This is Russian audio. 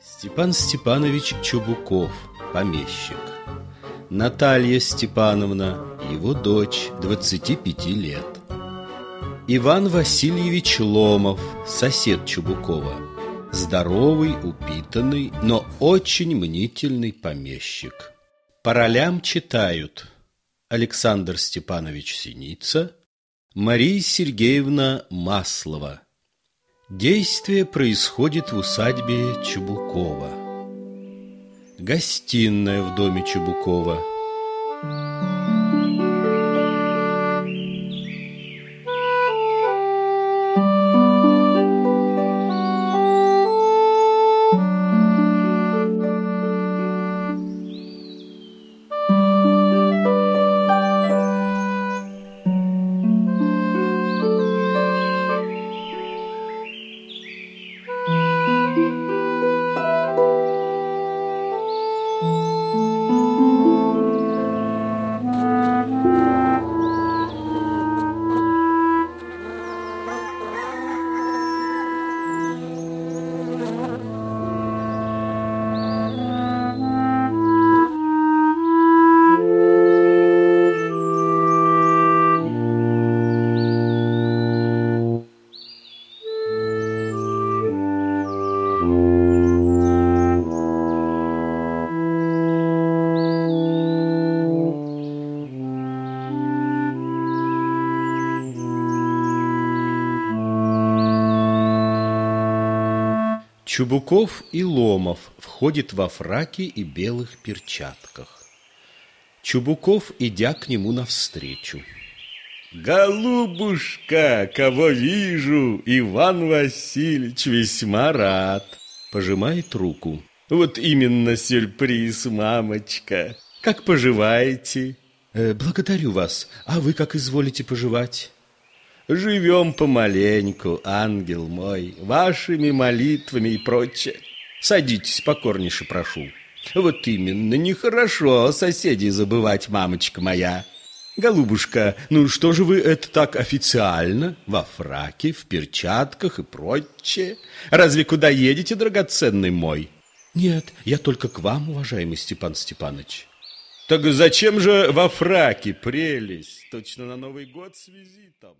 Степан Степанович Чубуков, помещик. Наталья Степановна, его дочь, 25 лет. Иван Васильевич Ломов, сосед Чубукова. Здоровый, упитанный, но очень мнительный помещик. По ролям читают Александр Степанович Синица, Мария Сергеевна Маслова. Действие происходит в усадьбе Чубукова. Гостиная в доме Чубукова. Чубуков и Ломов входят во фраке и белых перчатках. Чубуков, идя к нему навстречу. Голубушка, кого вижу, Иван Васильевич весьма рад. Пожимает руку. Вот именно сюрприз, мамочка. Как поживаете? Э, благодарю вас. А вы как изволите поживать? Живем помаленьку, ангел мой, вашими молитвами и прочее. Садитесь, покорнейше прошу. Вот именно, нехорошо соседей забывать, мамочка моя. Голубушка, ну что же вы это так официально? Во фраке, в перчатках и прочее? Разве куда едете, драгоценный мой? Нет, я только к вам, уважаемый Степан Степанович. Так зачем же во фраке, прелесть? Точно на Новый год с визитом.